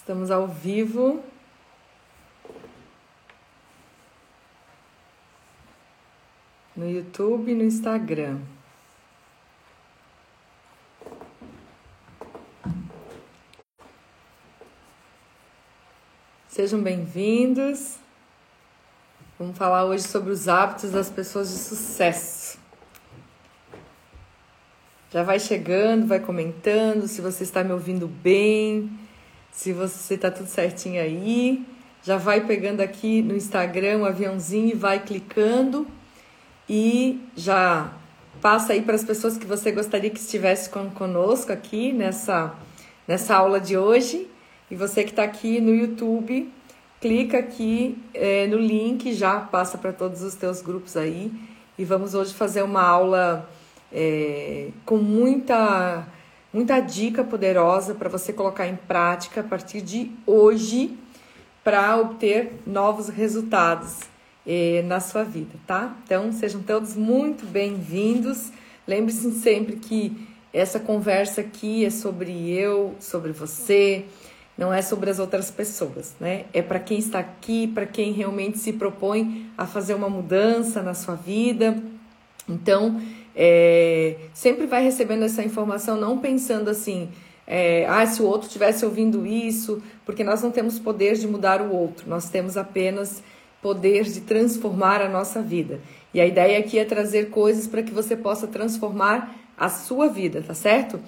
Estamos ao vivo. No YouTube e no Instagram. Sejam bem-vindos. Vamos falar hoje sobre os hábitos das pessoas de sucesso. Já vai chegando, vai comentando se você está me ouvindo bem, se você está tudo certinho aí. Já vai pegando aqui no Instagram o um aviãozinho e vai clicando e já passa aí para as pessoas que você gostaria que estivesse conosco aqui nessa, nessa aula de hoje. E você que está aqui no YouTube, clica aqui é, no link, já passa para todos os teus grupos aí. E vamos hoje fazer uma aula é, com muita, muita dica poderosa para você colocar em prática a partir de hoje para obter novos resultados é, na sua vida, tá? Então sejam todos muito bem-vindos. Lembre-se sempre que essa conversa aqui é sobre eu, sobre você não é sobre as outras pessoas, né? É para quem está aqui, para quem realmente se propõe a fazer uma mudança na sua vida. Então, é, sempre vai recebendo essa informação, não pensando assim, é, ah, se o outro estivesse ouvindo isso, porque nós não temos poder de mudar o outro, nós temos apenas poder de transformar a nossa vida. E a ideia aqui é trazer coisas para que você possa transformar a sua vida, tá certo?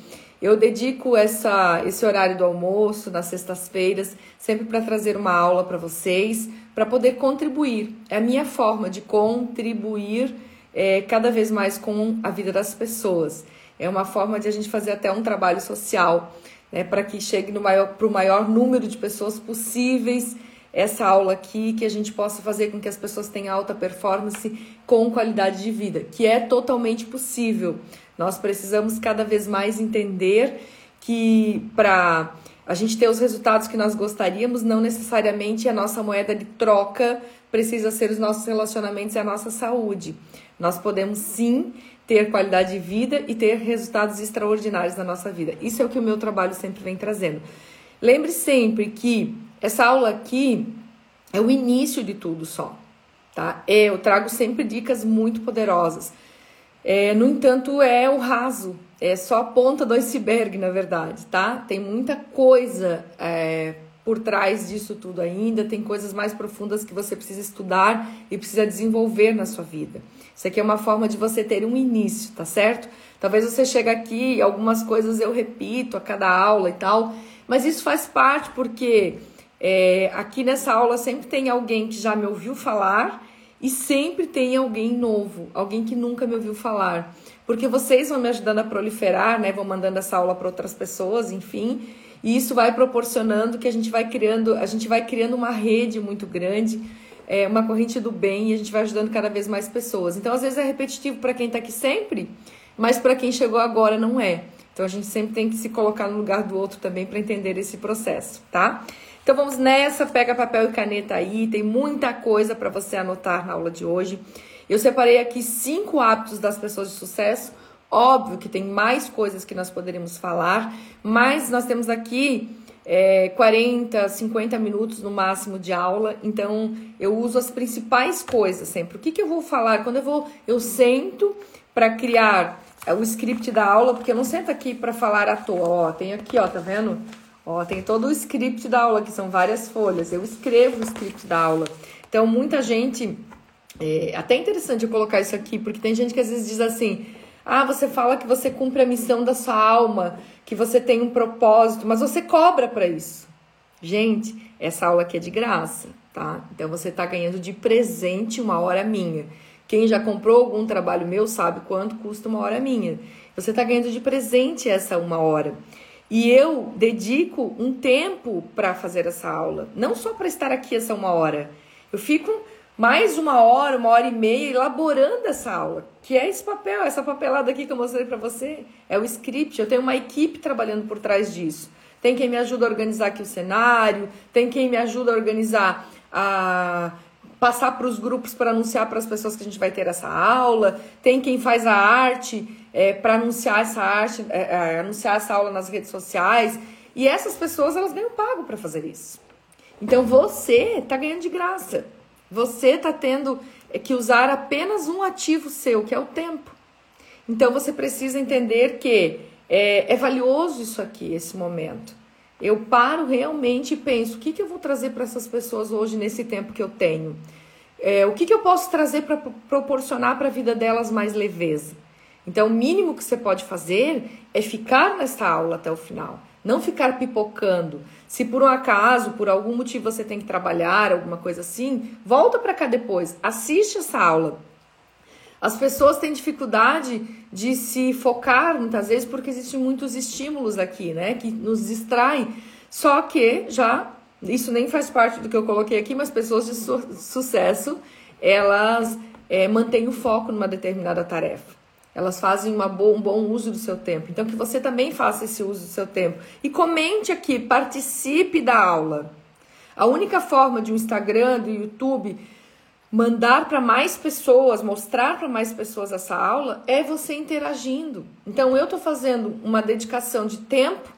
Eu dedico essa, esse horário do almoço nas sextas-feiras sempre para trazer uma aula para vocês, para poder contribuir. É a minha forma de contribuir é, cada vez mais com a vida das pessoas. É uma forma de a gente fazer até um trabalho social, né, para que chegue para o maior número de pessoas possíveis essa aula aqui, que a gente possa fazer com que as pessoas tenham alta performance com qualidade de vida, que é totalmente possível. Nós precisamos cada vez mais entender que para a gente ter os resultados que nós gostaríamos, não necessariamente a nossa moeda de troca precisa ser os nossos relacionamentos e a nossa saúde. Nós podemos sim ter qualidade de vida e ter resultados extraordinários na nossa vida. Isso é o que o meu trabalho sempre vem trazendo. Lembre sempre que essa aula aqui é o início de tudo só, tá? É, eu trago sempre dicas muito poderosas. É, no entanto, é o raso, é só a ponta do iceberg, na verdade, tá? Tem muita coisa é, por trás disso tudo ainda, tem coisas mais profundas que você precisa estudar e precisa desenvolver na sua vida. Isso aqui é uma forma de você ter um início, tá certo? Talvez você chegue aqui e algumas coisas eu repito a cada aula e tal, mas isso faz parte porque é, aqui nessa aula sempre tem alguém que já me ouviu falar e sempre tem alguém novo, alguém que nunca me ouviu falar. Porque vocês vão me ajudando a proliferar, né? Vão mandando essa aula para outras pessoas, enfim. E isso vai proporcionando que a gente vai criando, a gente vai criando uma rede muito grande, é, uma corrente do bem e a gente vai ajudando cada vez mais pessoas. Então, às vezes é repetitivo para quem está aqui sempre, mas para quem chegou agora não é. Então a gente sempre tem que se colocar no lugar do outro também para entender esse processo, tá? Então vamos nessa, pega papel e caneta aí, tem muita coisa para você anotar na aula de hoje. Eu separei aqui cinco hábitos das pessoas de sucesso. Óbvio que tem mais coisas que nós poderíamos falar, mas nós temos aqui é, 40, 50 minutos no máximo de aula, então eu uso as principais coisas sempre. O que, que eu vou falar? Quando eu vou, eu sento para criar o script da aula, porque eu não sento aqui para falar à toa. Ó, tem aqui, ó, tá vendo? Ó, tem todo o script da aula, que são várias folhas. Eu escrevo o script da aula. Então, muita gente. É até interessante eu colocar isso aqui, porque tem gente que às vezes diz assim: ah, você fala que você cumpre a missão da sua alma, que você tem um propósito, mas você cobra para isso. Gente, essa aula aqui é de graça, tá? Então você está ganhando de presente uma hora minha. Quem já comprou algum trabalho meu sabe quanto custa uma hora minha. Você está ganhando de presente essa uma hora. E eu dedico um tempo para fazer essa aula, não só para estar aqui essa uma hora. Eu fico mais uma hora, uma hora e meia elaborando essa aula, que é esse papel, essa papelada aqui que eu mostrei para você, é o script. Eu tenho uma equipe trabalhando por trás disso. Tem quem me ajuda a organizar aqui o cenário, tem quem me ajuda a organizar a passar para os grupos para anunciar para as pessoas que a gente vai ter essa aula, tem quem faz a arte é, para anunciar essa arte, é, é, anunciar essa aula nas redes sociais. E essas pessoas, elas ganham pago para fazer isso. Então você está ganhando de graça. Você está tendo que usar apenas um ativo seu, que é o tempo. Então você precisa entender que é, é valioso isso aqui, esse momento. Eu paro realmente e penso: o que, que eu vou trazer para essas pessoas hoje, nesse tempo que eu tenho? É, o que, que eu posso trazer para proporcionar para a vida delas mais leveza? Então, o mínimo que você pode fazer é ficar nessa aula até o final, não ficar pipocando. Se por um acaso, por algum motivo você tem que trabalhar, alguma coisa assim, volta para cá depois, assiste essa aula. As pessoas têm dificuldade de se focar muitas vezes porque existem muitos estímulos aqui, né, que nos distraem. Só que já isso nem faz parte do que eu coloquei aqui, mas pessoas de su sucesso elas é, mantêm o foco numa determinada tarefa. Elas fazem bo um bom uso do seu tempo. Então, que você também faça esse uso do seu tempo. E comente aqui, participe da aula. A única forma de um Instagram, do YouTube, mandar para mais pessoas, mostrar para mais pessoas essa aula, é você interagindo. Então, eu estou fazendo uma dedicação de tempo,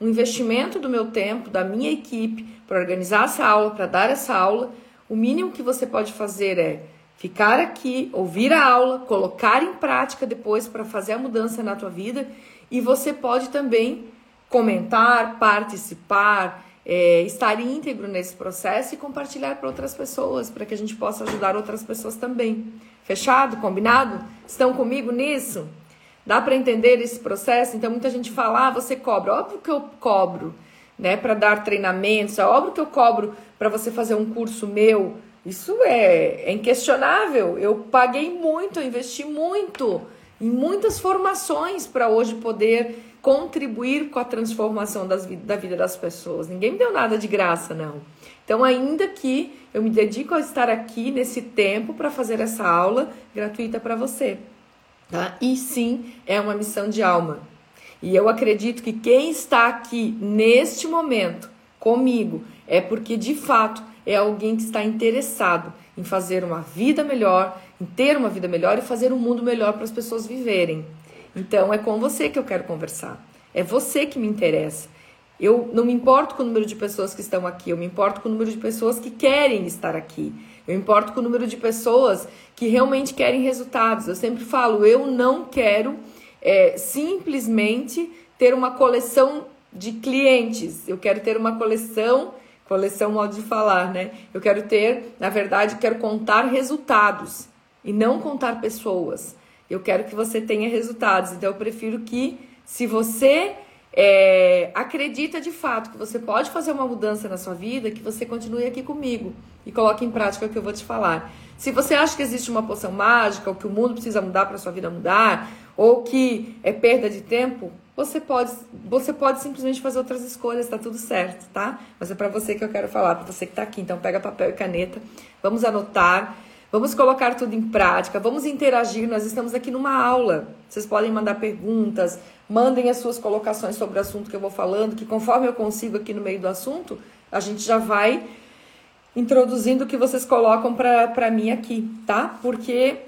um investimento do meu tempo, da minha equipe, para organizar essa aula, para dar essa aula. O mínimo que você pode fazer é ficar aqui, ouvir a aula, colocar em prática depois para fazer a mudança na tua vida e você pode também comentar, participar, é, estar íntegro nesse processo e compartilhar para outras pessoas, para que a gente possa ajudar outras pessoas também. Fechado? Combinado? Estão comigo nisso? Dá para entender esse processo? Então muita gente fala: ah, você cobra. Óbvio que eu cobro, né, para dar treinamentos, é óbvio que eu cobro para você fazer um curso meu isso é, é inquestionável. Eu paguei muito, eu investi muito em muitas formações para hoje poder contribuir com a transformação das, da vida das pessoas. Ninguém me deu nada de graça, não. Então, ainda que eu me dedico a estar aqui nesse tempo para fazer essa aula gratuita para você, tá? E sim, é uma missão de alma. E eu acredito que quem está aqui neste momento comigo é porque de fato é alguém que está interessado em fazer uma vida melhor, em ter uma vida melhor e fazer um mundo melhor para as pessoas viverem. Então é com você que eu quero conversar. É você que me interessa. Eu não me importo com o número de pessoas que estão aqui, eu me importo com o número de pessoas que querem estar aqui. Eu me importo com o número de pessoas que realmente querem resultados. Eu sempre falo, eu não quero é, simplesmente ter uma coleção de clientes. Eu quero ter uma coleção Coleção modo de falar, né? Eu quero ter, na verdade, quero contar resultados e não contar pessoas. Eu quero que você tenha resultados. Então, eu prefiro que, se você é, acredita de fato que você pode fazer uma mudança na sua vida, que você continue aqui comigo e coloque em prática o que eu vou te falar. Se você acha que existe uma poção mágica, ou que o mundo precisa mudar para sua vida mudar, ou que é perda de tempo, você pode, você pode simplesmente fazer outras escolhas, tá tudo certo, tá? Mas é para você que eu quero falar, para você que tá aqui. Então pega papel e caneta, vamos anotar, vamos colocar tudo em prática, vamos interagir. Nós estamos aqui numa aula. Vocês podem mandar perguntas, mandem as suas colocações sobre o assunto que eu vou falando, que conforme eu consigo aqui no meio do assunto, a gente já vai introduzindo o que vocês colocam para mim aqui, tá? Porque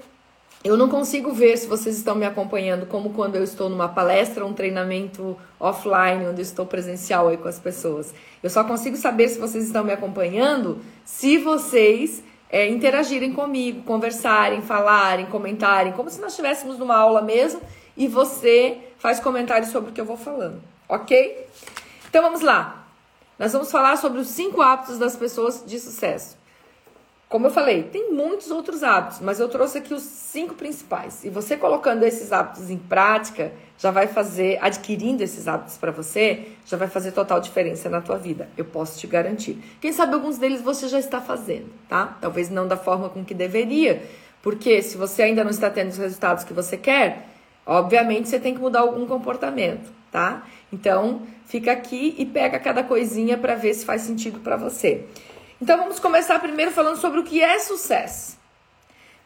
eu não consigo ver se vocês estão me acompanhando como quando eu estou numa palestra, um treinamento offline, onde estou presencial aí com as pessoas. Eu só consigo saber se vocês estão me acompanhando se vocês é, interagirem comigo, conversarem, falarem, comentarem, como se nós estivéssemos numa aula mesmo e você faz comentários sobre o que eu vou falando, ok? Então vamos lá. Nós vamos falar sobre os cinco hábitos das pessoas de sucesso. Como eu falei, tem muitos outros hábitos, mas eu trouxe aqui os cinco principais. E você colocando esses hábitos em prática, já vai fazer, adquirindo esses hábitos para você, já vai fazer total diferença na tua vida. Eu posso te garantir. Quem sabe alguns deles você já está fazendo, tá? Talvez não da forma com que deveria, porque se você ainda não está tendo os resultados que você quer, obviamente você tem que mudar algum comportamento, tá? Então, fica aqui e pega cada coisinha para ver se faz sentido para você. Então vamos começar primeiro falando sobre o que é sucesso.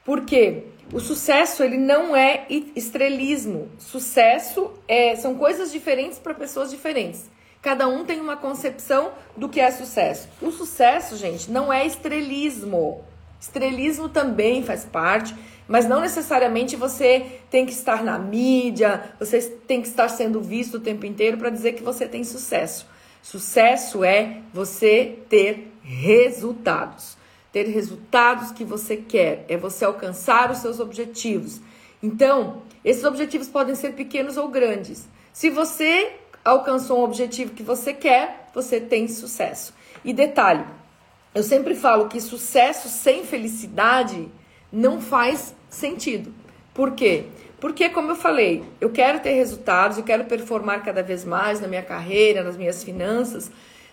Porque o sucesso ele não é estrelismo. Sucesso é, são coisas diferentes para pessoas diferentes. Cada um tem uma concepção do que é sucesso. O sucesso, gente, não é estrelismo. Estrelismo também faz parte, mas não necessariamente você tem que estar na mídia, você tem que estar sendo visto o tempo inteiro para dizer que você tem sucesso. Sucesso é você ter resultados. Ter resultados que você quer, é você alcançar os seus objetivos. Então, esses objetivos podem ser pequenos ou grandes. Se você alcançou um objetivo que você quer, você tem sucesso. E detalhe, eu sempre falo que sucesso sem felicidade não faz sentido. Por quê? Porque, como eu falei, eu quero ter resultados, eu quero performar cada vez mais na minha carreira, nas minhas finanças,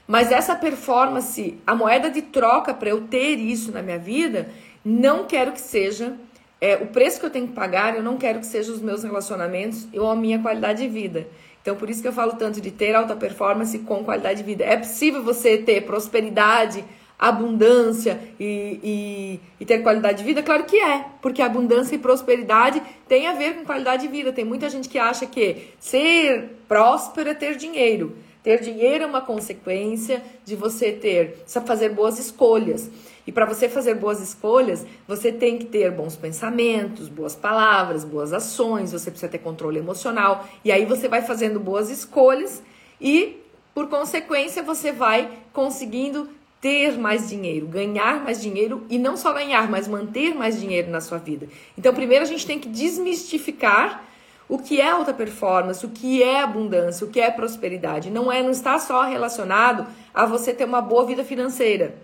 mas essa performance, a moeda de troca para eu ter isso na minha vida, não quero que seja é, o preço que eu tenho que pagar, eu não quero que seja os meus relacionamentos ou a minha qualidade de vida. Então, por isso que eu falo tanto de ter alta performance com qualidade de vida. É possível você ter prosperidade, abundância e, e, e, ter qualidade de vida? Claro que é, porque abundância e prosperidade tem a ver com qualidade de vida. Tem muita gente que acha que ser próspero é ter dinheiro. Ter dinheiro é uma consequência de você ter, fazer boas escolhas. E para você fazer boas escolhas, você tem que ter bons pensamentos, boas palavras, boas ações, você precisa ter controle emocional. E aí você vai fazendo boas escolhas e, por consequência, você vai conseguindo ter mais dinheiro, ganhar mais dinheiro e não só ganhar, mas manter mais dinheiro na sua vida. Então, primeiro a gente tem que desmistificar o que é alta performance, o que é abundância, o que é prosperidade. Não é, não está só relacionado a você ter uma boa vida financeira.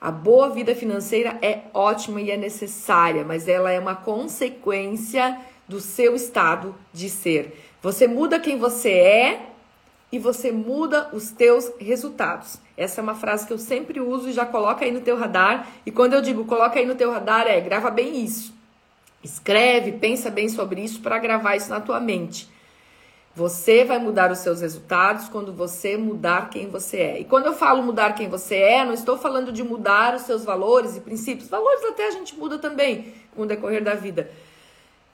A boa vida financeira é ótima e é necessária, mas ela é uma consequência do seu estado de ser. Você muda quem você é e você muda os teus resultados. Essa é uma frase que eu sempre uso e já coloca aí no teu radar. E quando eu digo coloca aí no teu radar, é grava bem isso. Escreve, pensa bem sobre isso para gravar isso na tua mente. Você vai mudar os seus resultados quando você mudar quem você é. E quando eu falo mudar quem você é, não estou falando de mudar os seus valores e princípios. Valores até a gente muda também com o decorrer da vida.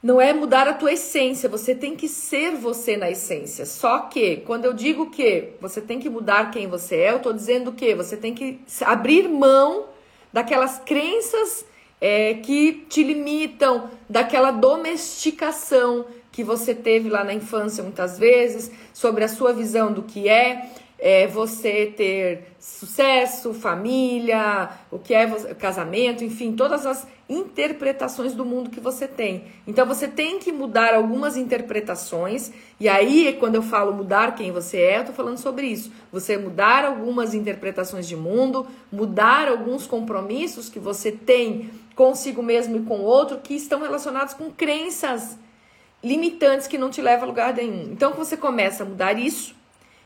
Não é mudar a tua essência, você tem que ser você na essência. Só que, quando eu digo que você tem que mudar quem você é, eu estou dizendo que você tem que abrir mão daquelas crenças é, que te limitam, daquela domesticação que você teve lá na infância muitas vezes, sobre a sua visão do que é, é você ter sucesso, família, o que é casamento, enfim, todas as interpretações do mundo que você tem. Então você tem que mudar algumas interpretações, e aí quando eu falo mudar quem você é, eu tô falando sobre isso. Você mudar algumas interpretações de mundo, mudar alguns compromissos que você tem consigo mesmo e com o outro que estão relacionados com crenças limitantes que não te levam a lugar nenhum. Então você começa a mudar isso,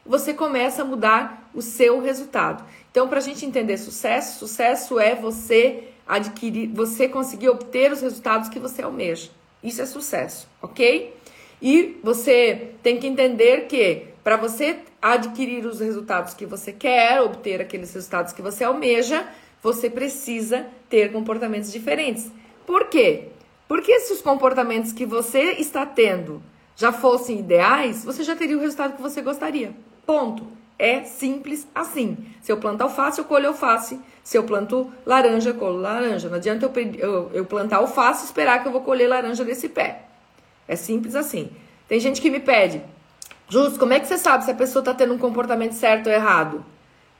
você começa a mudar o seu resultado. Então, para a gente entender sucesso, sucesso é você adquirir, você conseguir obter os resultados que você almeja. Isso é sucesso, ok? E você tem que entender que para você adquirir os resultados que você quer, obter aqueles resultados que você almeja, você precisa ter comportamentos diferentes. Por quê? Porque se os comportamentos que você está tendo já fossem ideais, você já teria o resultado que você gostaria. Ponto. É simples assim. Se eu plantar alface, eu colho alface. Se eu planto laranja, eu colho laranja. Não adianta eu, eu, eu plantar alface e esperar que eu vou colher laranja desse pé. É simples assim. Tem gente que me pede, Justo, como é que você sabe se a pessoa está tendo um comportamento certo ou errado?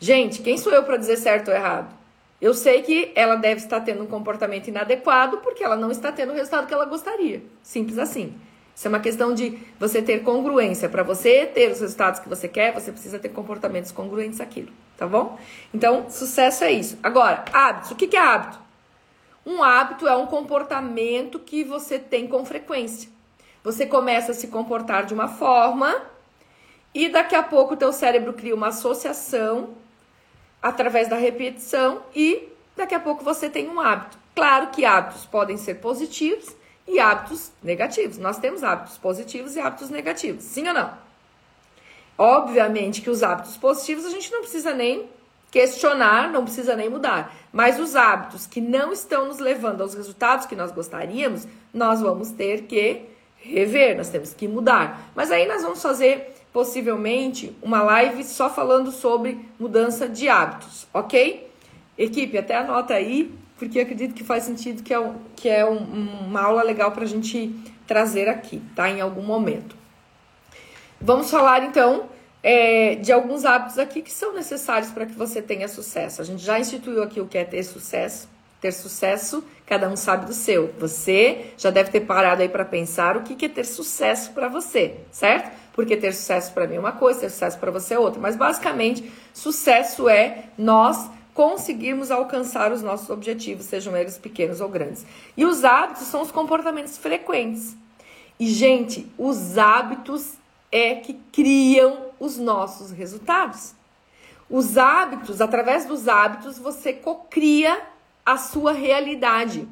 Gente, quem sou eu para dizer certo ou errado? Eu sei que ela deve estar tendo um comportamento inadequado porque ela não está tendo o resultado que ela gostaria. Simples assim. Isso é uma questão de você ter congruência. Para você ter os resultados que você quer, você precisa ter comportamentos congruentes àquilo, tá bom? Então, sucesso é isso. Agora, hábitos. O que é hábito? Um hábito é um comportamento que você tem com frequência. Você começa a se comportar de uma forma e daqui a pouco o teu cérebro cria uma associação através da repetição e daqui a pouco você tem um hábito. Claro que hábitos podem ser positivos e hábitos negativos. Nós temos hábitos positivos e hábitos negativos, sim ou não? Obviamente que os hábitos positivos a gente não precisa nem questionar, não precisa nem mudar. Mas os hábitos que não estão nos levando aos resultados que nós gostaríamos, nós vamos ter que rever, nós temos que mudar. Mas aí nós vamos fazer possivelmente uma live só falando sobre mudança de hábitos, ok? Equipe, até anota aí, porque acredito que faz sentido que é, um, que é um, uma aula legal para a gente trazer aqui, tá? Em algum momento. Vamos falar então é, de alguns hábitos aqui que são necessários para que você tenha sucesso. A gente já instituiu aqui o que é ter sucesso. Ter sucesso, cada um sabe do seu. Você já deve ter parado aí para pensar o que é ter sucesso para você, certo? Porque ter sucesso para mim é uma coisa, ter sucesso para você é outra. Mas basicamente, sucesso é nós conseguirmos alcançar os nossos objetivos, sejam eles pequenos ou grandes. E os hábitos são os comportamentos frequentes. E, gente, os hábitos é que criam os nossos resultados. Os hábitos, através dos hábitos, você cocria a sua realidade.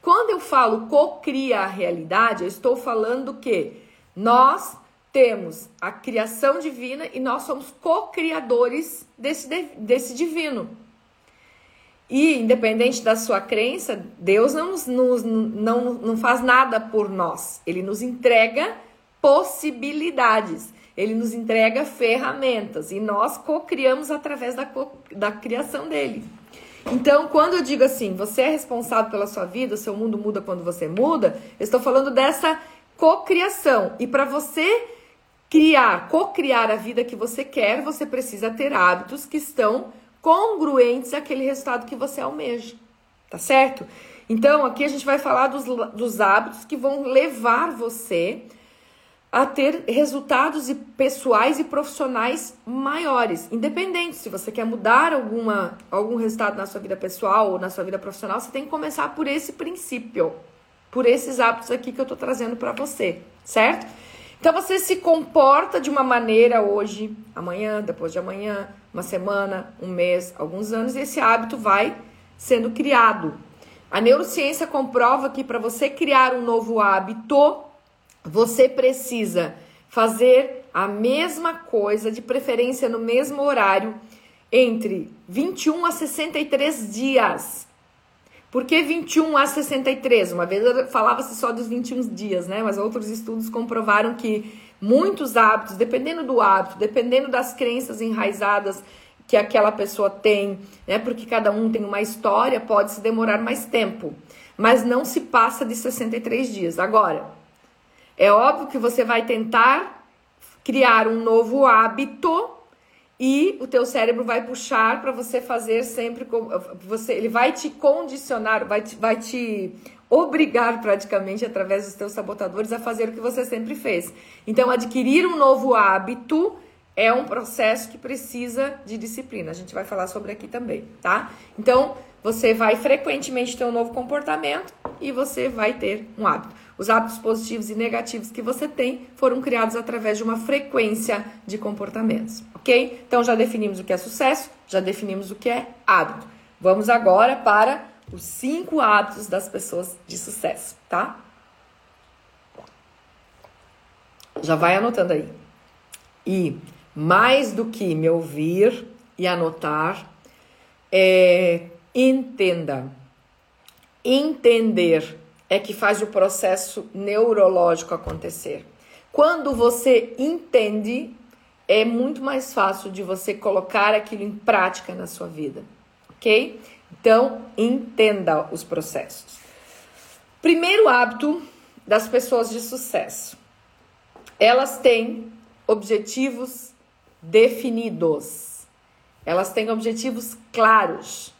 Quando eu falo cocria a realidade, eu estou falando que nós temos a criação divina e nós somos co-criadores desse, desse divino. E, independente da sua crença, Deus não, nos, não, não faz nada por nós. Ele nos entrega possibilidades. Ele nos entrega ferramentas e nós co-criamos através da, da criação dele. Então, quando eu digo assim, você é responsável pela sua vida, seu mundo muda quando você muda, eu estou falando dessa cocriação. E para você criar, co-criar a vida que você quer, você precisa ter hábitos que estão congruentes àquele resultado que você almeja. Tá certo? Então, aqui a gente vai falar dos, dos hábitos que vão levar você a ter resultados pessoais e profissionais maiores, independente se você quer mudar alguma, algum resultado na sua vida pessoal ou na sua vida profissional, você tem que começar por esse princípio, por esses hábitos aqui que eu estou trazendo para você, certo? Então você se comporta de uma maneira hoje, amanhã, depois de amanhã, uma semana, um mês, alguns anos, e esse hábito vai sendo criado. A neurociência comprova que para você criar um novo hábito, você precisa fazer a mesma coisa, de preferência no mesmo horário, entre 21 a 63 dias. Por que 21 a 63? Uma vez falava-se só dos 21 dias, né? Mas outros estudos comprovaram que muitos hábitos, dependendo do hábito, dependendo das crenças enraizadas que aquela pessoa tem, né? Porque cada um tem uma história, pode se demorar mais tempo, mas não se passa de 63 dias. Agora, é óbvio que você vai tentar criar um novo hábito e o teu cérebro vai puxar para você fazer sempre você ele vai te condicionar, vai te, vai te obrigar praticamente através dos teus sabotadores a fazer o que você sempre fez. Então adquirir um novo hábito é um processo que precisa de disciplina. A gente vai falar sobre aqui também, tá? Então, você vai frequentemente ter um novo comportamento e você vai ter um hábito. Os hábitos positivos e negativos que você tem foram criados através de uma frequência de comportamentos, ok? Então já definimos o que é sucesso, já definimos o que é hábito. Vamos agora para os cinco hábitos das pessoas de sucesso, tá? Já vai anotando aí. E mais do que me ouvir e anotar, é, entenda. Entender é que faz o processo neurológico acontecer. Quando você entende, é muito mais fácil de você colocar aquilo em prática na sua vida, ok? Então, entenda os processos. Primeiro hábito das pessoas de sucesso: elas têm objetivos definidos, elas têm objetivos claros,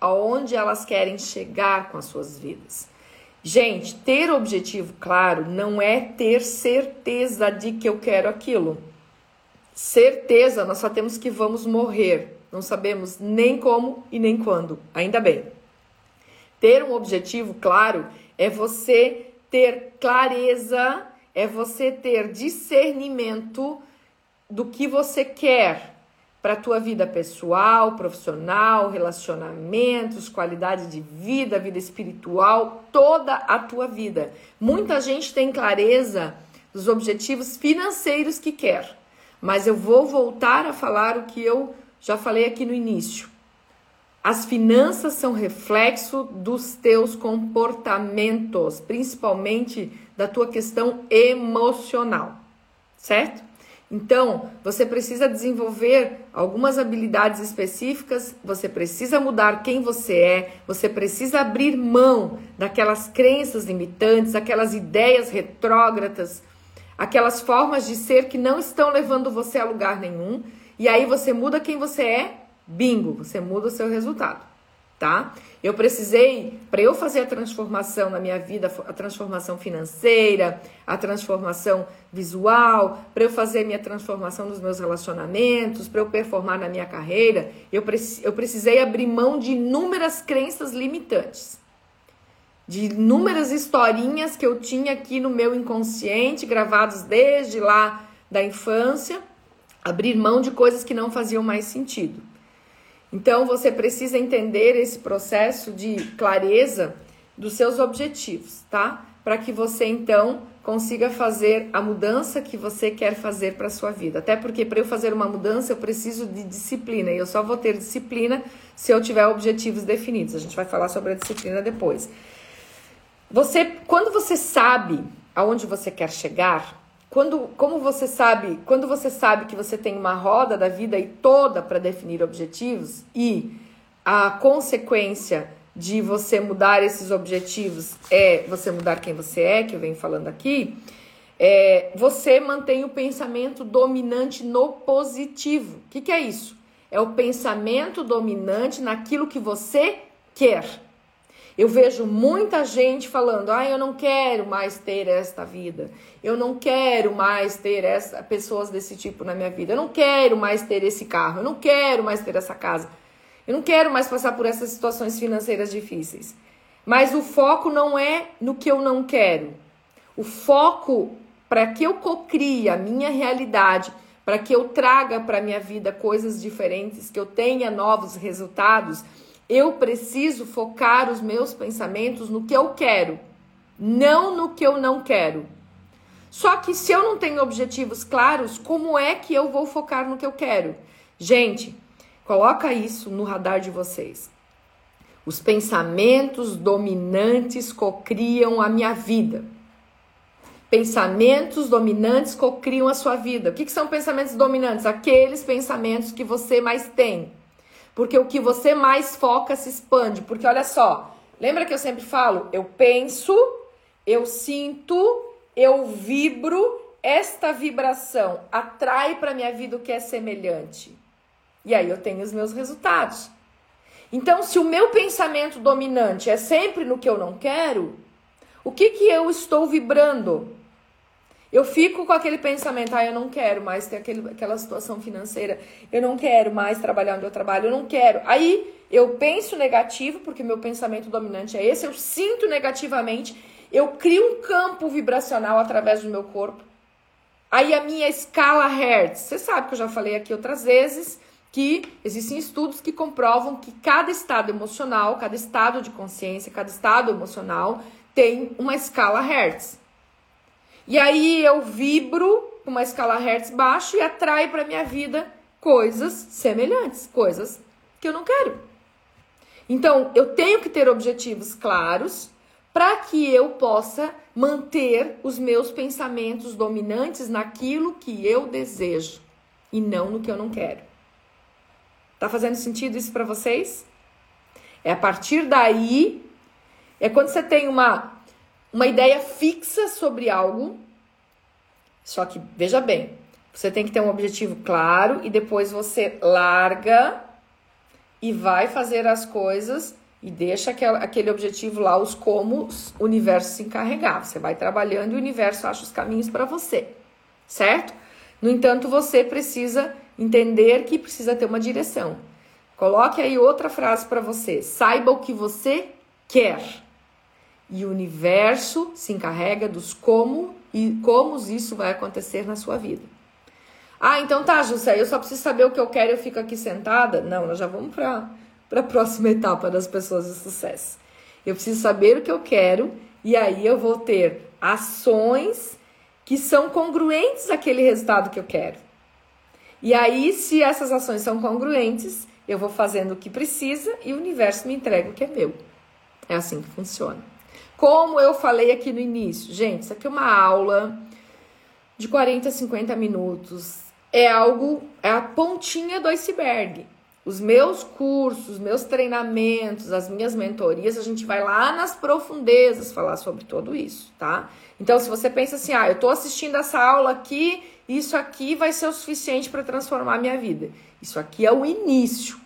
aonde elas querem chegar com as suas vidas. Gente, ter objetivo claro não é ter certeza de que eu quero aquilo. Certeza, nós só temos que vamos morrer. Não sabemos nem como e nem quando. Ainda bem. Ter um objetivo claro é você ter clareza, é você ter discernimento do que você quer para a tua vida pessoal, profissional, relacionamentos, qualidade de vida, vida espiritual, toda a tua vida. Muita gente tem clareza dos objetivos financeiros que quer, mas eu vou voltar a falar o que eu já falei aqui no início. As finanças são reflexo dos teus comportamentos, principalmente da tua questão emocional, certo? Então, você precisa desenvolver algumas habilidades específicas, você precisa mudar quem você é, você precisa abrir mão daquelas crenças limitantes, aquelas ideias retrógradas, aquelas formas de ser que não estão levando você a lugar nenhum, e aí você muda quem você é, bingo, você muda o seu resultado tá? Eu precisei, para eu fazer a transformação na minha vida, a transformação financeira, a transformação visual, para eu fazer minha transformação nos meus relacionamentos, para eu performar na minha carreira, eu, eu precisei abrir mão de inúmeras crenças limitantes. De inúmeras historinhas que eu tinha aqui no meu inconsciente, gravados desde lá da infância, abrir mão de coisas que não faziam mais sentido. Então você precisa entender esse processo de clareza dos seus objetivos, tá? Para que você então consiga fazer a mudança que você quer fazer para sua vida. Até porque para eu fazer uma mudança eu preciso de disciplina e eu só vou ter disciplina se eu tiver objetivos definidos. A gente vai falar sobre a disciplina depois. Você, quando você sabe aonde você quer chegar, quando, como você sabe, quando você sabe que você tem uma roda da vida e toda para definir objetivos e a consequência de você mudar esses objetivos é você mudar quem você é, que eu venho falando aqui, é, você mantém o pensamento dominante no positivo. O que, que é isso? É o pensamento dominante naquilo que você quer. Eu vejo muita gente falando: ah, eu não quero mais ter esta vida, eu não quero mais ter essa, pessoas desse tipo na minha vida, eu não quero mais ter esse carro, eu não quero mais ter essa casa, eu não quero mais passar por essas situações financeiras difíceis. Mas o foco não é no que eu não quero. O foco para que eu cocrie a minha realidade, para que eu traga para minha vida coisas diferentes, que eu tenha novos resultados eu preciso focar os meus pensamentos no que eu quero, não no que eu não quero. Só que se eu não tenho objetivos claros, como é que eu vou focar no que eu quero? Gente, coloca isso no radar de vocês. Os pensamentos dominantes cocriam a minha vida. Pensamentos dominantes cocriam a sua vida. O que, que são pensamentos dominantes? Aqueles pensamentos que você mais tem. Porque o que você mais foca se expande. Porque olha só, lembra que eu sempre falo? Eu penso, eu sinto, eu vibro, esta vibração atrai para minha vida o que é semelhante. E aí eu tenho os meus resultados. Então, se o meu pensamento dominante é sempre no que eu não quero, o que que eu estou vibrando? Eu fico com aquele pensamento, ah, eu não quero mais ter aquele, aquela situação financeira, eu não quero mais trabalhar onde eu trabalho, eu não quero. Aí eu penso negativo, porque meu pensamento dominante é esse, eu sinto negativamente, eu crio um campo vibracional através do meu corpo. Aí a minha escala Hertz, você sabe que eu já falei aqui outras vezes, que existem estudos que comprovam que cada estado emocional, cada estado de consciência, cada estado emocional tem uma escala Hertz. E aí eu vibro uma escala Hertz baixo e atrai para minha vida coisas semelhantes, coisas que eu não quero. Então, eu tenho que ter objetivos claros para que eu possa manter os meus pensamentos dominantes naquilo que eu desejo e não no que eu não quero. Tá fazendo sentido isso para vocês? É a partir daí, é quando você tem uma uma ideia fixa sobre algo. Só que, veja bem, você tem que ter um objetivo claro e depois você larga e vai fazer as coisas e deixa aquele objetivo lá, os como o universo se encarregar. Você vai trabalhando e o universo acha os caminhos para você, certo? No entanto, você precisa entender que precisa ter uma direção. Coloque aí outra frase para você. Saiba o que você quer e o universo se encarrega dos como e como isso vai acontecer na sua vida. Ah, então tá, José, eu só preciso saber o que eu quero e eu fico aqui sentada? Não, nós já vamos para a próxima etapa das pessoas de sucesso. Eu preciso saber o que eu quero e aí eu vou ter ações que são congruentes àquele resultado que eu quero. E aí, se essas ações são congruentes, eu vou fazendo o que precisa e o universo me entrega o que é meu. É assim que funciona. Como eu falei aqui no início, gente, isso aqui é uma aula de 40, 50 minutos. É algo, é a pontinha do iceberg. Os meus cursos, os meus treinamentos, as minhas mentorias, a gente vai lá nas profundezas falar sobre tudo isso, tá? Então, se você pensa assim, ah, eu tô assistindo essa aula aqui, isso aqui vai ser o suficiente para transformar a minha vida. Isso aqui é o início.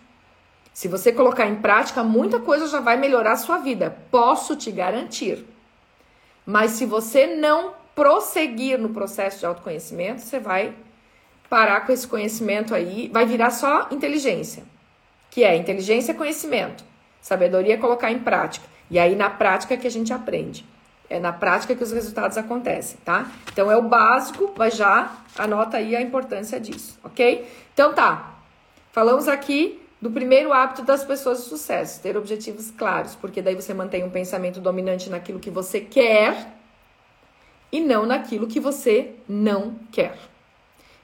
Se você colocar em prática, muita coisa já vai melhorar a sua vida. Posso te garantir. Mas se você não prosseguir no processo de autoconhecimento, você vai parar com esse conhecimento aí, vai virar só inteligência, que é inteligência é conhecimento, sabedoria é colocar em prática. E aí na prática que a gente aprende. É na prática que os resultados acontecem, tá? Então é o básico, mas já anota aí a importância disso, ok? Então tá. Falamos aqui do primeiro hábito das pessoas de sucesso, ter objetivos claros, porque daí você mantém um pensamento dominante naquilo que você quer e não naquilo que você não quer.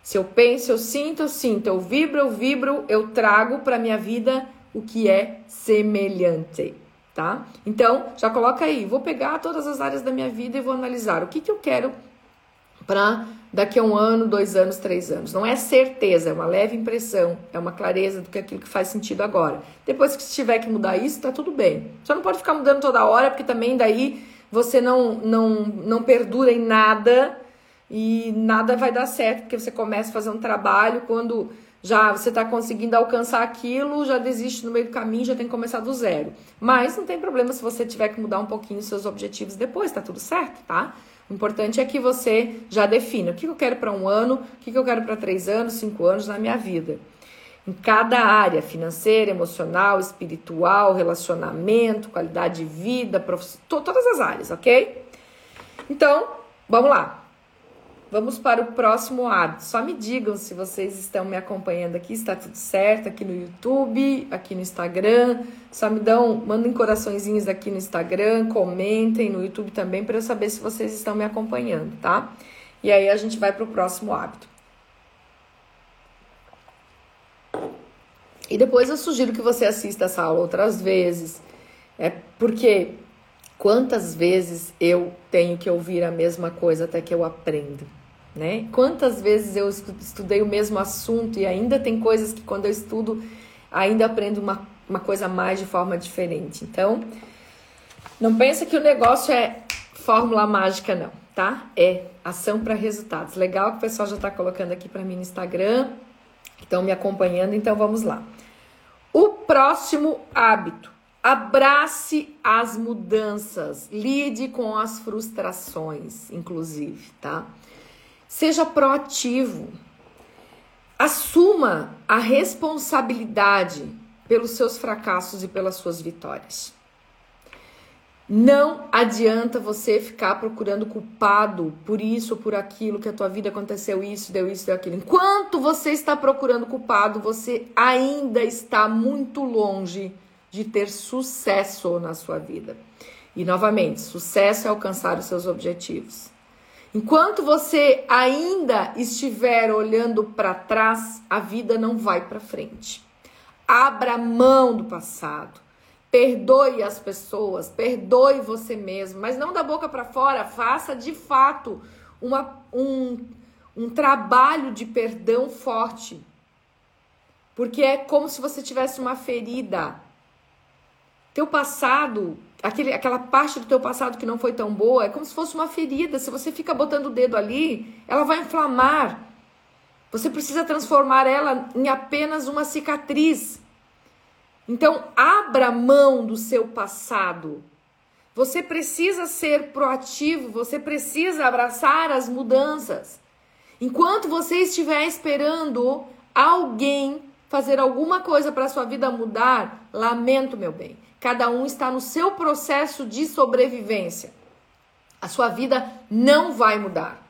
Se eu penso, eu sinto, eu sinto, eu vibro, eu vibro, eu trago para minha vida o que é semelhante, tá? Então, já coloca aí, vou pegar todas as áreas da minha vida e vou analisar o que, que eu quero para daqui a um ano, dois anos, três anos. Não é certeza, é uma leve impressão, é uma clareza do que aquilo que faz sentido agora. Depois que tiver que mudar isso, tá tudo bem. Só não pode ficar mudando toda hora, porque também daí você não, não, não perdura em nada e nada vai dar certo, porque você começa a fazer um trabalho quando já você está conseguindo alcançar aquilo, já desiste no meio do caminho, já tem que começar do zero. Mas não tem problema se você tiver que mudar um pouquinho os seus objetivos depois, tá tudo certo, tá? O importante é que você já defina o que eu quero para um ano, o que eu quero para três anos, cinco anos na minha vida. Em cada área, financeira, emocional, espiritual, relacionamento, qualidade de vida, todas as áreas, ok? Então, vamos lá. Vamos para o próximo hábito. Só me digam se vocês estão me acompanhando aqui, está tudo certo aqui no YouTube, aqui no Instagram. Só me dão, mandem coraçõezinhos aqui no Instagram, comentem no YouTube também para eu saber se vocês estão me acompanhando, tá? E aí a gente vai para o próximo hábito. E depois eu sugiro que você assista essa aula outras vezes. É porque quantas vezes eu tenho que ouvir a mesma coisa até que eu aprendo? Né? Quantas vezes eu estudei o mesmo assunto e ainda tem coisas que quando eu estudo ainda aprendo uma, uma coisa mais de forma diferente. Então, não pensa que o negócio é fórmula mágica não, tá? É ação para resultados. Legal que o pessoal já está colocando aqui para mim no Instagram, estão me acompanhando, então vamos lá. O próximo hábito. Abrace as mudanças, lide com as frustrações, inclusive, tá? Seja proativo. Assuma a responsabilidade pelos seus fracassos e pelas suas vitórias. Não adianta você ficar procurando culpado por isso ou por aquilo, que a tua vida aconteceu isso, deu isso, deu aquilo. Enquanto você está procurando culpado, você ainda está muito longe de ter sucesso na sua vida. E novamente, sucesso é alcançar os seus objetivos. Enquanto você ainda estiver olhando para trás, a vida não vai para frente. Abra mão do passado. Perdoe as pessoas, perdoe você mesmo, mas não da boca para fora, faça de fato uma, um, um trabalho de perdão forte. Porque é como se você tivesse uma ferida. Teu passado aquele, aquela parte do teu passado que não foi tão boa, é como se fosse uma ferida. Se você fica botando o dedo ali, ela vai inflamar. Você precisa transformar ela em apenas uma cicatriz. Então, abra mão do seu passado. Você precisa ser proativo, você precisa abraçar as mudanças. Enquanto você estiver esperando alguém fazer alguma coisa para sua vida mudar, lamento, meu bem. Cada um está no seu processo de sobrevivência. A sua vida não vai mudar.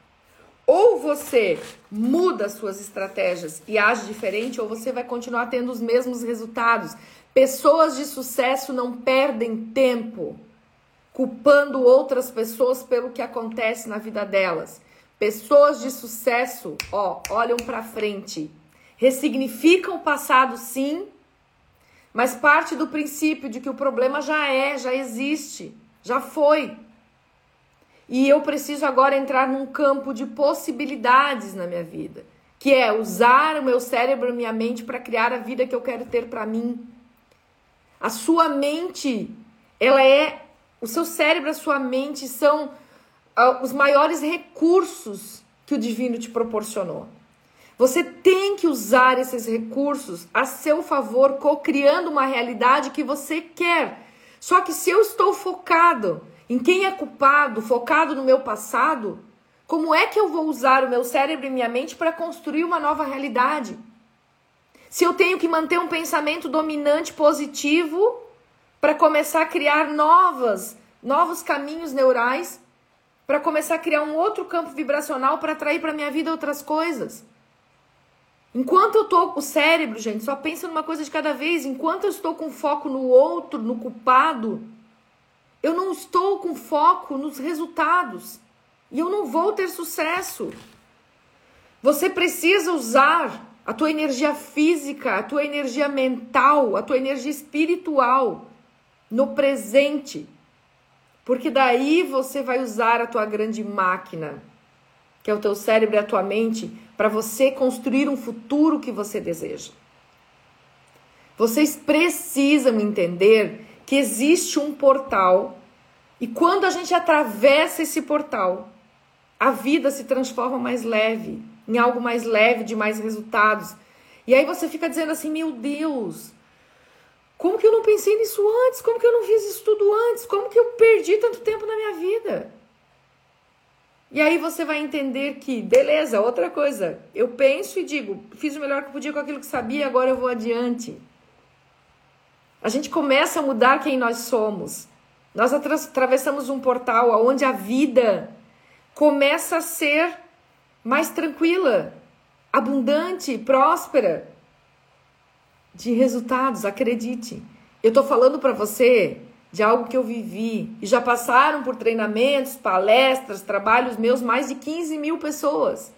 Ou você muda suas estratégias e age diferente, ou você vai continuar tendo os mesmos resultados. Pessoas de sucesso não perdem tempo culpando outras pessoas pelo que acontece na vida delas. Pessoas de sucesso, ó, olham para frente, ressignificam o passado sim, mas parte do princípio de que o problema já é, já existe, já foi. E eu preciso agora entrar num campo de possibilidades na minha vida, que é usar o meu cérebro e minha mente para criar a vida que eu quero ter para mim. A sua mente, ela é o seu cérebro, a sua mente são uh, os maiores recursos que o divino te proporcionou. Você tem que usar esses recursos a seu favor, co-criando uma realidade que você quer. Só que se eu estou focado em quem é culpado, focado no meu passado, como é que eu vou usar o meu cérebro e minha mente para construir uma nova realidade? Se eu tenho que manter um pensamento dominante positivo para começar a criar novas, novos caminhos neurais, para começar a criar um outro campo vibracional para atrair para minha vida outras coisas. Enquanto eu tô, o cérebro, gente, só pensa numa coisa de cada vez. Enquanto eu estou com foco no outro, no culpado, eu não estou com foco nos resultados. E eu não vou ter sucesso. Você precisa usar a tua energia física, a tua energia mental, a tua energia espiritual no presente. Porque daí você vai usar a tua grande máquina, que é o teu cérebro e a tua mente, para você construir um futuro que você deseja. Vocês precisam entender que existe um portal e quando a gente atravessa esse portal, a vida se transforma mais leve, em algo mais leve, de mais resultados. E aí você fica dizendo assim: meu Deus, como que eu não pensei nisso antes? Como que eu não fiz isso tudo antes? Como que eu perdi tanto tempo na minha vida? E aí você vai entender que, beleza, outra coisa, eu penso e digo, fiz o melhor que podia com aquilo que sabia, agora eu vou adiante. A gente começa a mudar quem nós somos. Nós atravessamos um portal onde a vida começa a ser mais tranquila, abundante, próspera, de resultados, acredite. Eu estou falando para você de algo que eu vivi. E já passaram por treinamentos, palestras, trabalhos meus, mais de 15 mil pessoas.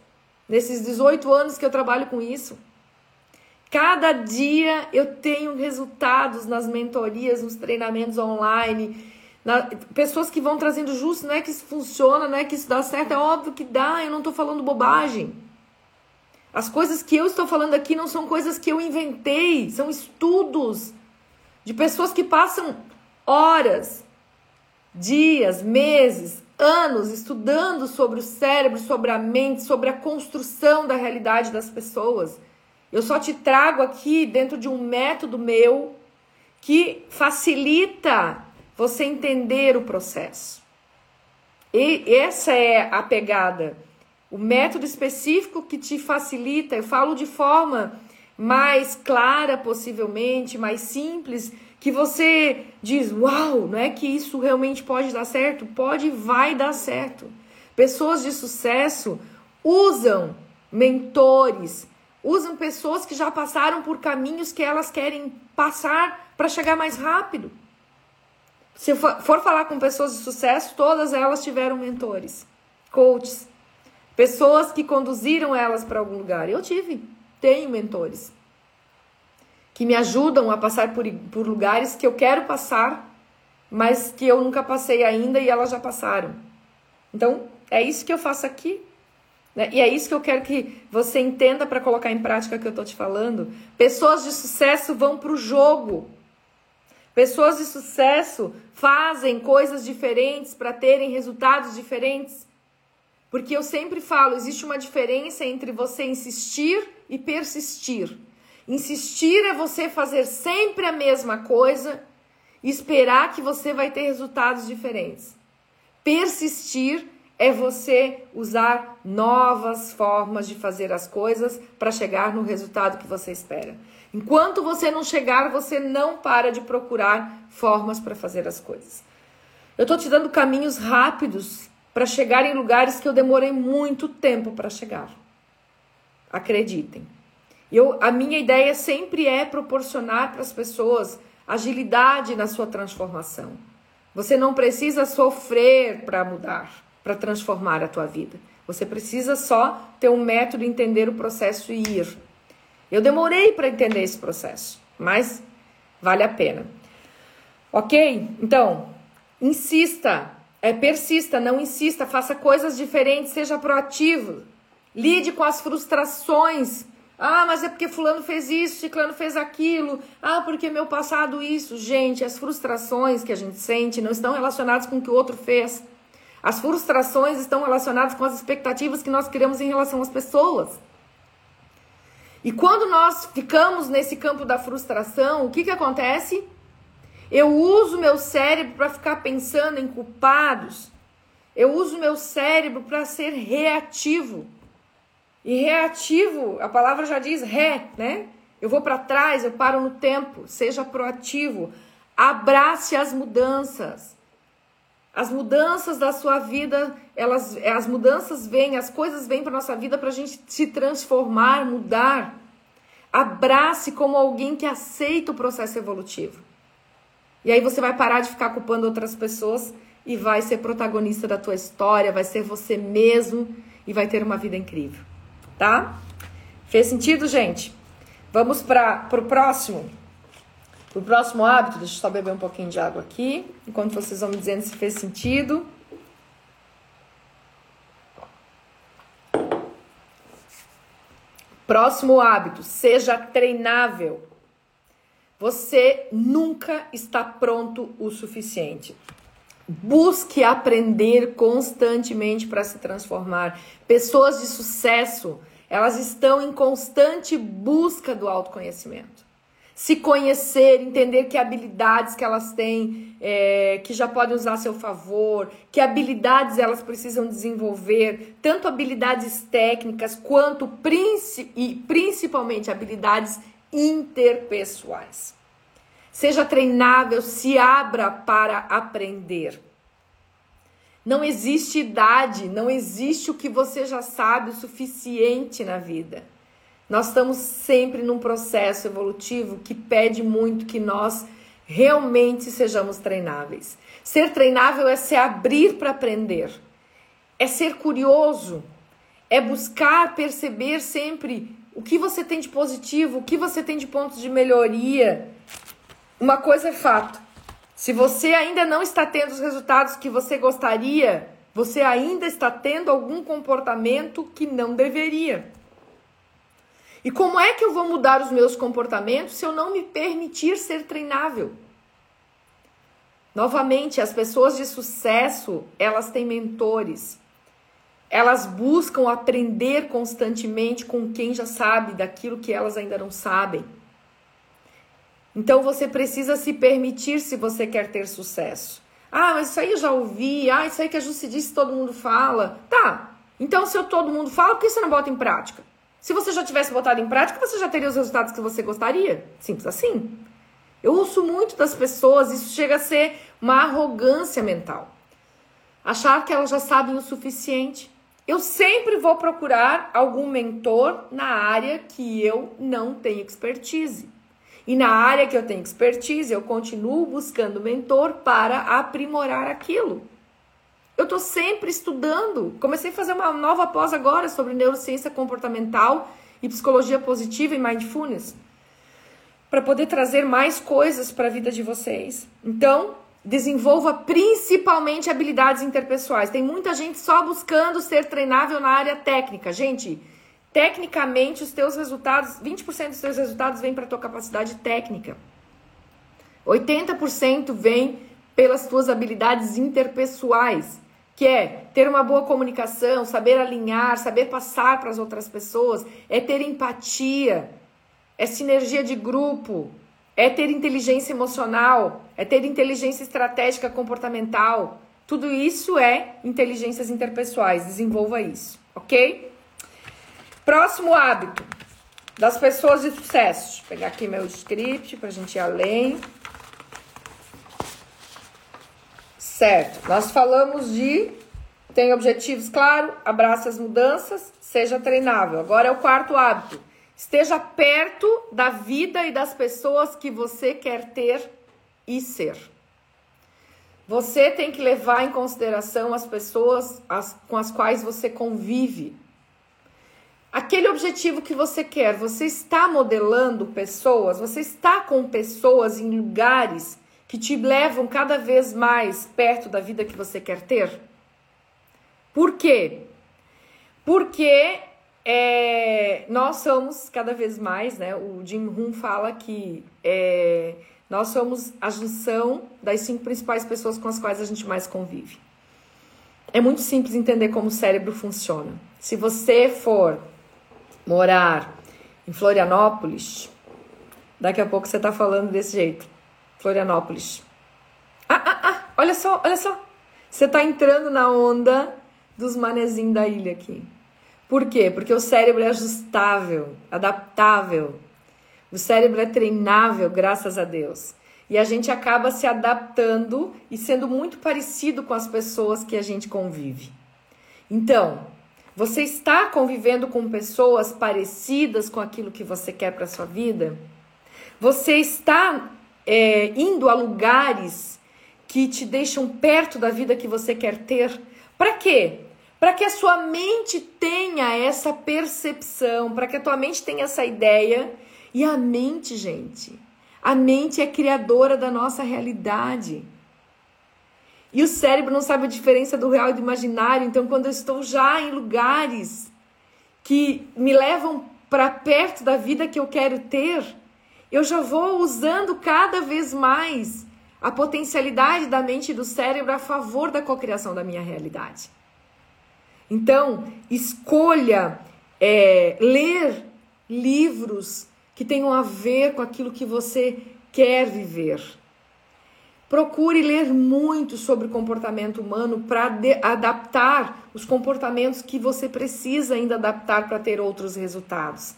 Nesses 18 anos que eu trabalho com isso. Cada dia eu tenho resultados nas mentorias, nos treinamentos online. Na, pessoas que vão trazendo justo, não é que isso funciona, não é que isso dá certo, é óbvio que dá, eu não estou falando bobagem. As coisas que eu estou falando aqui não são coisas que eu inventei, são estudos de pessoas que passam horas, dias, meses, anos estudando sobre o cérebro, sobre a mente, sobre a construção da realidade das pessoas. Eu só te trago aqui dentro de um método meu que facilita você entender o processo. E essa é a pegada. O método específico que te facilita, eu falo de forma mais clara, possivelmente, mais simples, que você diz, uau, não é que isso realmente pode dar certo? Pode e vai dar certo. Pessoas de sucesso usam mentores, usam pessoas que já passaram por caminhos que elas querem passar para chegar mais rápido. Se for, for falar com pessoas de sucesso, todas elas tiveram mentores, coaches, pessoas que conduziram elas para algum lugar. Eu tive, tenho mentores que me ajudam a passar por, por lugares que eu quero passar, mas que eu nunca passei ainda e elas já passaram. Então, é isso que eu faço aqui. Né? E é isso que eu quero que você entenda para colocar em prática o que eu estou te falando. Pessoas de sucesso vão para o jogo. Pessoas de sucesso fazem coisas diferentes para terem resultados diferentes. Porque eu sempre falo, existe uma diferença entre você insistir e persistir. Insistir é você fazer sempre a mesma coisa e esperar que você vai ter resultados diferentes. Persistir é você usar novas formas de fazer as coisas para chegar no resultado que você espera. Enquanto você não chegar, você não para de procurar formas para fazer as coisas. Eu estou te dando caminhos rápidos para chegar em lugares que eu demorei muito tempo para chegar. Acreditem. Eu, a minha ideia sempre é proporcionar para as pessoas agilidade na sua transformação. Você não precisa sofrer para mudar, para transformar a tua vida. Você precisa só ter um método, entender o processo e ir. Eu demorei para entender esse processo, mas vale a pena. Ok? Então, insista, é, persista, não insista, faça coisas diferentes, seja proativo. Lide com as frustrações. Ah, mas é porque fulano fez isso, ciclano fez aquilo. Ah, porque meu passado isso. Gente, as frustrações que a gente sente não estão relacionadas com o que o outro fez. As frustrações estão relacionadas com as expectativas que nós criamos em relação às pessoas. E quando nós ficamos nesse campo da frustração, o que, que acontece? Eu uso meu cérebro para ficar pensando em culpados. Eu uso meu cérebro para ser reativo. E reativo, a palavra já diz ré, né? Eu vou para trás, eu paro no tempo. Seja proativo. Abrace as mudanças. As mudanças da sua vida, elas, as mudanças vêm, as coisas vêm para nossa vida para a gente se transformar, mudar. Abrace como alguém que aceita o processo evolutivo. E aí você vai parar de ficar culpando outras pessoas e vai ser protagonista da tua história, vai ser você mesmo e vai ter uma vida incrível, tá? Fez sentido, gente? Vamos para o próximo. O próximo hábito, deixa eu só beber um pouquinho de água aqui, enquanto vocês vão me dizendo se fez sentido. Próximo hábito, seja treinável. Você nunca está pronto o suficiente. Busque aprender constantemente para se transformar. Pessoas de sucesso, elas estão em constante busca do autoconhecimento se conhecer, entender que habilidades que elas têm, é, que já podem usar a seu favor, que habilidades elas precisam desenvolver, tanto habilidades técnicas quanto e principalmente habilidades interpessoais. Seja treinável, se abra para aprender. Não existe idade, não existe o que você já sabe o suficiente na vida. Nós estamos sempre num processo evolutivo que pede muito que nós realmente sejamos treináveis. Ser treinável é se abrir para aprender, é ser curioso, é buscar perceber sempre o que você tem de positivo, o que você tem de pontos de melhoria. Uma coisa é fato: se você ainda não está tendo os resultados que você gostaria, você ainda está tendo algum comportamento que não deveria. E como é que eu vou mudar os meus comportamentos se eu não me permitir ser treinável? Novamente, as pessoas de sucesso, elas têm mentores. Elas buscam aprender constantemente com quem já sabe daquilo que elas ainda não sabem. Então você precisa se permitir se você quer ter sucesso. Ah, mas isso aí eu já ouvi. Ah, isso aí que a Jussi disse todo mundo fala. Tá. Então, se eu, todo mundo fala, por que você não bota em prática? Se você já tivesse botado em prática, você já teria os resultados que você gostaria. Simples assim. Eu ouço muito das pessoas, isso chega a ser uma arrogância mental. Achar que elas já sabem o suficiente. Eu sempre vou procurar algum mentor na área que eu não tenho expertise. E na área que eu tenho expertise, eu continuo buscando mentor para aprimorar aquilo. Eu estou sempre estudando. Comecei a fazer uma nova pós agora sobre neurociência comportamental e psicologia positiva e mindfulness para poder trazer mais coisas para a vida de vocês. Então, desenvolva principalmente habilidades interpessoais. Tem muita gente só buscando ser treinável na área técnica. Gente, tecnicamente os teus resultados, 20% dos teus resultados vêm para tua capacidade técnica. 80% vem pelas tuas habilidades interpessoais que é ter uma boa comunicação, saber alinhar, saber passar para as outras pessoas, é ter empatia, é sinergia de grupo, é ter inteligência emocional, é ter inteligência estratégica comportamental. Tudo isso é inteligências interpessoais. Desenvolva isso, ok? Próximo hábito das pessoas de sucesso. Vou pegar aqui meu script para a gente ir além. Certo. Nós falamos de tem objetivos, claro, abraça as mudanças, seja treinável. Agora é o quarto hábito. Esteja perto da vida e das pessoas que você quer ter e ser. Você tem que levar em consideração as pessoas as, com as quais você convive. Aquele objetivo que você quer, você está modelando pessoas, você está com pessoas em lugares que te levam cada vez mais perto da vida que você quer ter? Por quê? Porque é, nós somos cada vez mais, né? O Jim Rohn fala que é, nós somos a junção das cinco principais pessoas com as quais a gente mais convive. É muito simples entender como o cérebro funciona. Se você for morar em Florianópolis, daqui a pouco você está falando desse jeito. Florianópolis. Ah, ah, ah, olha só, olha só. Você está entrando na onda dos manezinhos da ilha aqui. Por quê? Porque o cérebro é ajustável, adaptável. O cérebro é treinável, graças a Deus. E a gente acaba se adaptando e sendo muito parecido com as pessoas que a gente convive. Então, você está convivendo com pessoas parecidas com aquilo que você quer para sua vida? Você está é, indo a lugares que te deixam perto da vida que você quer ter? Para quê? Para que a sua mente tenha essa percepção, para que a tua mente tenha essa ideia. E a mente, gente, a mente é criadora da nossa realidade. E o cérebro não sabe a diferença do real e do imaginário. Então, quando eu estou já em lugares que me levam para perto da vida que eu quero ter, eu já vou usando cada vez mais a potencialidade da mente e do cérebro a favor da cocriação da minha realidade. Então, escolha é, ler livros que tenham a ver com aquilo que você quer viver. Procure ler muito sobre comportamento humano para adaptar os comportamentos que você precisa ainda adaptar para ter outros resultados.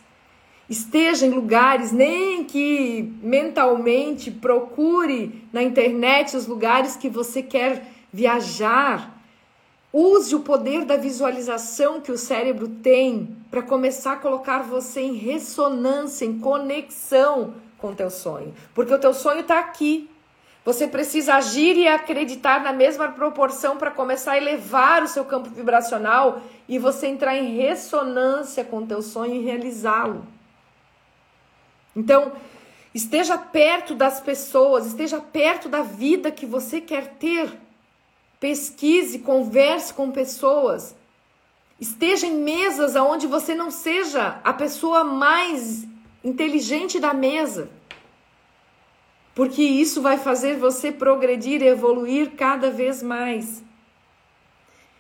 Esteja em lugares, nem que mentalmente procure na internet os lugares que você quer viajar. Use o poder da visualização que o cérebro tem para começar a colocar você em ressonância, em conexão com o teu sonho, porque o teu sonho está aqui. Você precisa agir e acreditar na mesma proporção para começar a elevar o seu campo vibracional e você entrar em ressonância com o teu sonho e realizá-lo. Então, esteja perto das pessoas, esteja perto da vida que você quer ter. Pesquise, converse com pessoas. Esteja em mesas onde você não seja a pessoa mais inteligente da mesa porque isso vai fazer você progredir e evoluir cada vez mais.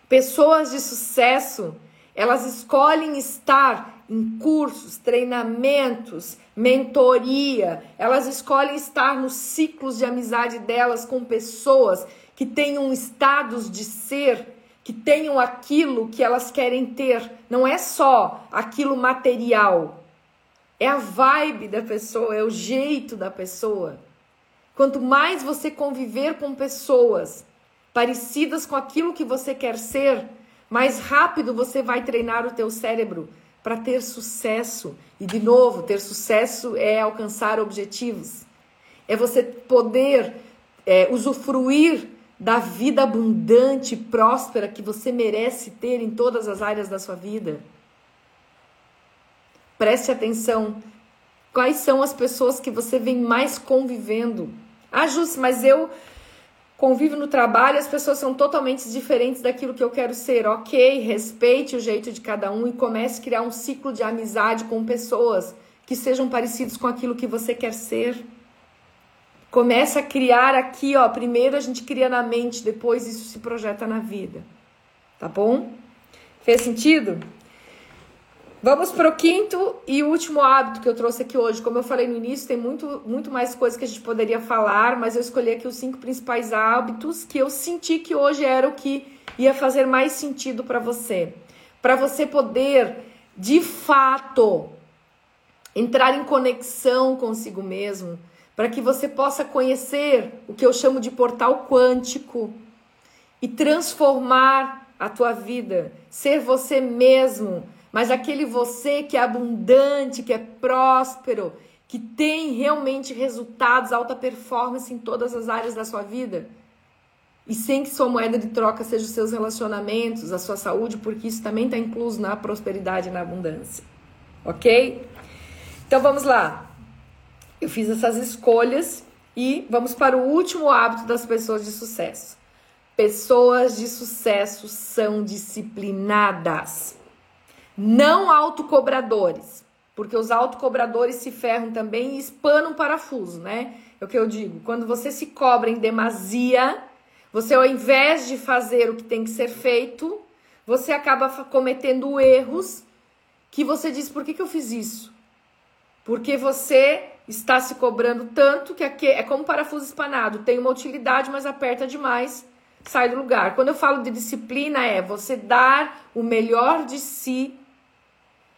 Pessoas de sucesso, elas escolhem estar em cursos, treinamentos, mentoria, elas escolhem estar nos ciclos de amizade delas com pessoas que tenham estados de ser, que tenham aquilo que elas querem ter. Não é só aquilo material, é a vibe da pessoa, é o jeito da pessoa. Quanto mais você conviver com pessoas parecidas com aquilo que você quer ser, mais rápido você vai treinar o teu cérebro para ter sucesso. E de novo, ter sucesso é alcançar objetivos. É você poder é, usufruir da vida abundante e próspera que você merece ter em todas as áreas da sua vida. Preste atenção. Quais são as pessoas que você vem mais convivendo? Ah, Júcia, mas eu convivo no trabalho, as pessoas são totalmente diferentes daquilo que eu quero ser. Ok, respeite o jeito de cada um e comece a criar um ciclo de amizade com pessoas que sejam parecidos com aquilo que você quer ser. Comece a criar aqui, ó. Primeiro a gente cria na mente, depois isso se projeta na vida. Tá bom? Fez sentido? Vamos para o quinto e último hábito que eu trouxe aqui hoje. Como eu falei no início, tem muito, muito mais coisas que a gente poderia falar, mas eu escolhi aqui os cinco principais hábitos que eu senti que hoje era o que ia fazer mais sentido para você. Para você poder, de fato, entrar em conexão consigo mesmo, para que você possa conhecer o que eu chamo de portal quântico e transformar a tua vida, ser você mesmo mas aquele você que é abundante, que é próspero, que tem realmente resultados, alta performance em todas as áreas da sua vida. E sem que sua moeda de troca seja os seus relacionamentos, a sua saúde, porque isso também está incluso na prosperidade e na abundância. Ok? Então vamos lá. Eu fiz essas escolhas e vamos para o último hábito das pessoas de sucesso. Pessoas de sucesso são disciplinadas. Não autocobradores, porque os autocobradores se ferram também e espanam parafuso, né? É o que eu digo. Quando você se cobra em demasia, você ao invés de fazer o que tem que ser feito, você acaba cometendo erros que você diz: por que, que eu fiz isso? Porque você está se cobrando tanto que aqui é como parafuso espanado, tem uma utilidade, mas aperta demais, sai do lugar. Quando eu falo de disciplina, é você dar o melhor de si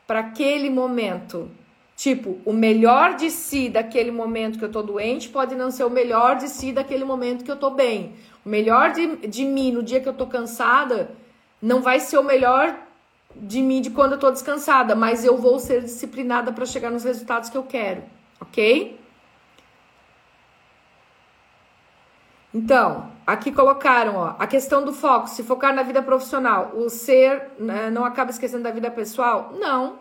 para aquele momento. Tipo, o melhor de si daquele momento que eu tô doente pode não ser o melhor de si daquele momento que eu tô bem. O melhor de, de mim no dia que eu tô cansada não vai ser o melhor de mim de quando eu tô descansada, mas eu vou ser disciplinada para chegar nos resultados que eu quero, ok? Então, aqui colocaram, ó, a questão do foco, se focar na vida profissional, o ser né, não acaba esquecendo da vida pessoal? Não.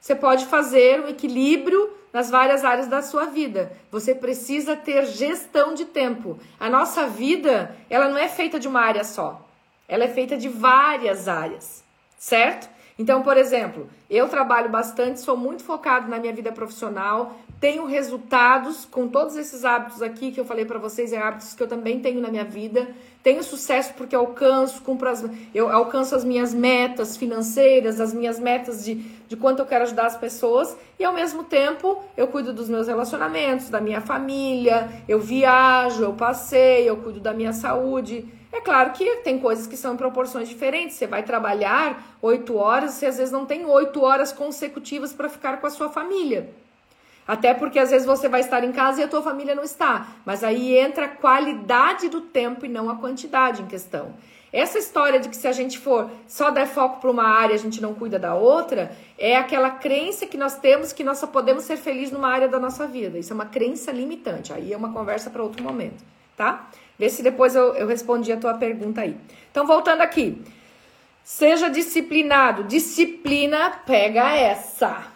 Você pode fazer um equilíbrio nas várias áreas da sua vida. Você precisa ter gestão de tempo. A nossa vida, ela não é feita de uma área só. Ela é feita de várias áreas, certo? Então, por exemplo, eu trabalho bastante, sou muito focado na minha vida profissional, tenho resultados com todos esses hábitos aqui que eu falei para vocês, é hábitos que eu também tenho na minha vida. Tenho sucesso porque alcanço, cumpro as, eu alcanço as minhas metas financeiras, as minhas metas de, de quanto eu quero ajudar as pessoas, e ao mesmo tempo eu cuido dos meus relacionamentos, da minha família, eu viajo, eu passeio, eu cuido da minha saúde. É claro que tem coisas que são em proporções diferentes. Você vai trabalhar oito horas, você às vezes não tem oito horas consecutivas para ficar com a sua família. Até porque às vezes você vai estar em casa e a tua família não está. Mas aí entra a qualidade do tempo e não a quantidade em questão. Essa história de que se a gente for só dar foco para uma área, a gente não cuida da outra, é aquela crença que nós temos que nós só podemos ser felizes numa área da nossa vida. Isso é uma crença limitante. Aí é uma conversa para outro momento, tá? Vê se depois eu, eu respondi a tua pergunta aí. Então, voltando aqui. Seja disciplinado. Disciplina, pega essa.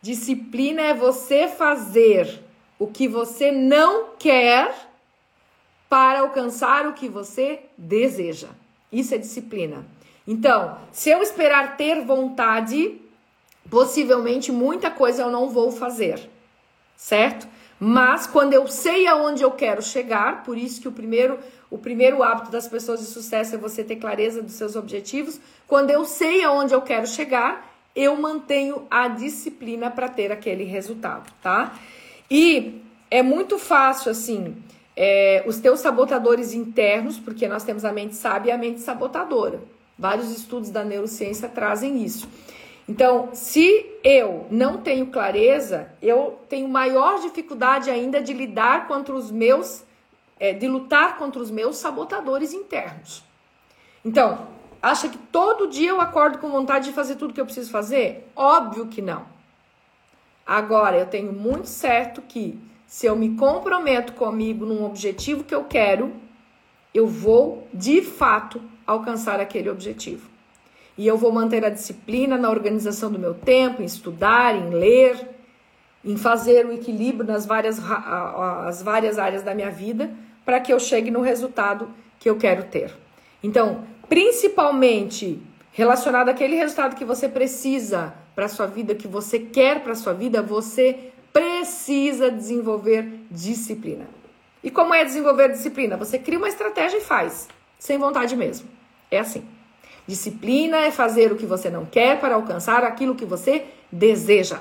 Disciplina é você fazer o que você não quer para alcançar o que você deseja. Isso é disciplina. Então, se eu esperar ter vontade, possivelmente muita coisa eu não vou fazer, certo? Mas quando eu sei aonde eu quero chegar, por isso que o primeiro, o primeiro hábito das pessoas de sucesso é você ter clareza dos seus objetivos. Quando eu sei aonde eu quero chegar, eu mantenho a disciplina para ter aquele resultado, tá? E é muito fácil assim, é, os teus sabotadores internos, porque nós temos a mente sábia e a mente sabotadora. Vários estudos da neurociência trazem isso. Então, se eu não tenho clareza, eu tenho maior dificuldade ainda de lidar contra os meus, é, de lutar contra os meus sabotadores internos. Então, acha que todo dia eu acordo com vontade de fazer tudo que eu preciso fazer? Óbvio que não. Agora, eu tenho muito certo que se eu me comprometo comigo num objetivo que eu quero, eu vou de fato alcançar aquele objetivo. E eu vou manter a disciplina na organização do meu tempo, em estudar, em ler, em fazer o equilíbrio nas várias, as várias áreas da minha vida, para que eu chegue no resultado que eu quero ter. Então, principalmente relacionado àquele resultado que você precisa para sua vida, que você quer para sua vida, você precisa desenvolver disciplina. E como é desenvolver disciplina? Você cria uma estratégia e faz, sem vontade mesmo. É assim. Disciplina é fazer o que você não quer para alcançar aquilo que você deseja.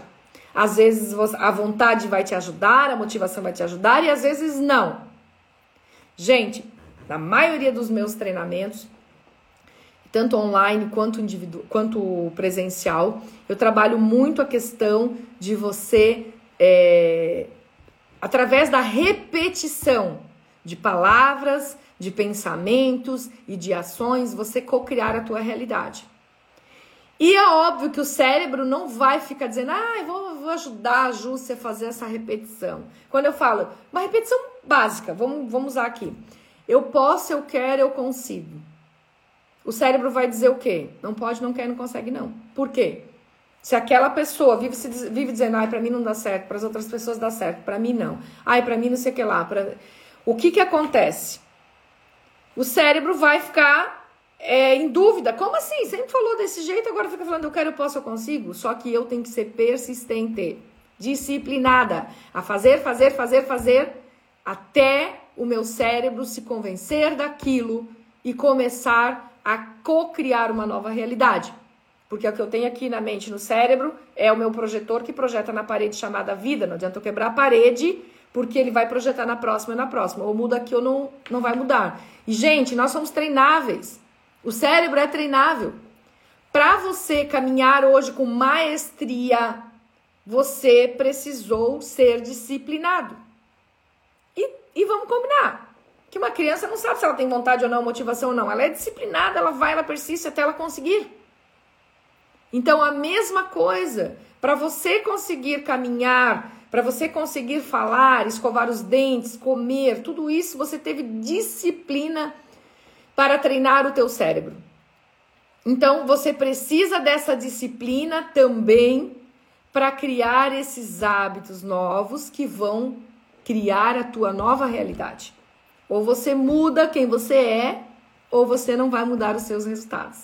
Às vezes a vontade vai te ajudar, a motivação vai te ajudar e às vezes não. Gente, na maioria dos meus treinamentos, tanto online quanto, quanto presencial, eu trabalho muito a questão de você, é, através da repetição de palavras, de pensamentos e de ações, você cocriar a tua realidade. E é óbvio que o cérebro não vai ficar dizendo, ah, vou, vou ajudar a Júcia a fazer essa repetição. Quando eu falo, uma repetição básica, vamos, vamos usar aqui. Eu posso, eu quero, eu consigo. O cérebro vai dizer o quê? Não pode, não quer, não consegue, não. Por quê? Se aquela pessoa vive, se, vive dizendo, ai, para mim não dá certo, para as outras pessoas dá certo, para mim não. Ai, para mim não sei o que lá. Pra... O que que acontece? O cérebro vai ficar é, em dúvida. Como assim? Sempre falou desse jeito, agora fica falando eu quero, eu posso, eu consigo. Só que eu tenho que ser persistente, disciplinada, a fazer, fazer, fazer, fazer, até o meu cérebro se convencer daquilo e começar a co-criar uma nova realidade. Porque o que eu tenho aqui na mente, no cérebro, é o meu projetor que projeta na parede chamada vida. Não adianta eu quebrar a parede, porque ele vai projetar na próxima e na próxima. Ou muda aqui ou não, não vai mudar. E, gente, nós somos treináveis. O cérebro é treinável. Para você caminhar hoje com maestria, você precisou ser disciplinado. E, e vamos combinar que uma criança não sabe se ela tem vontade ou não, motivação ou não. Ela é disciplinada, ela vai, ela persiste até ela conseguir. Então, a mesma coisa, para você conseguir caminhar, para você conseguir falar, escovar os dentes, comer, tudo isso você teve disciplina para treinar o teu cérebro. Então, você precisa dessa disciplina também para criar esses hábitos novos que vão criar a tua nova realidade. Ou você muda quem você é, ou você não vai mudar os seus resultados.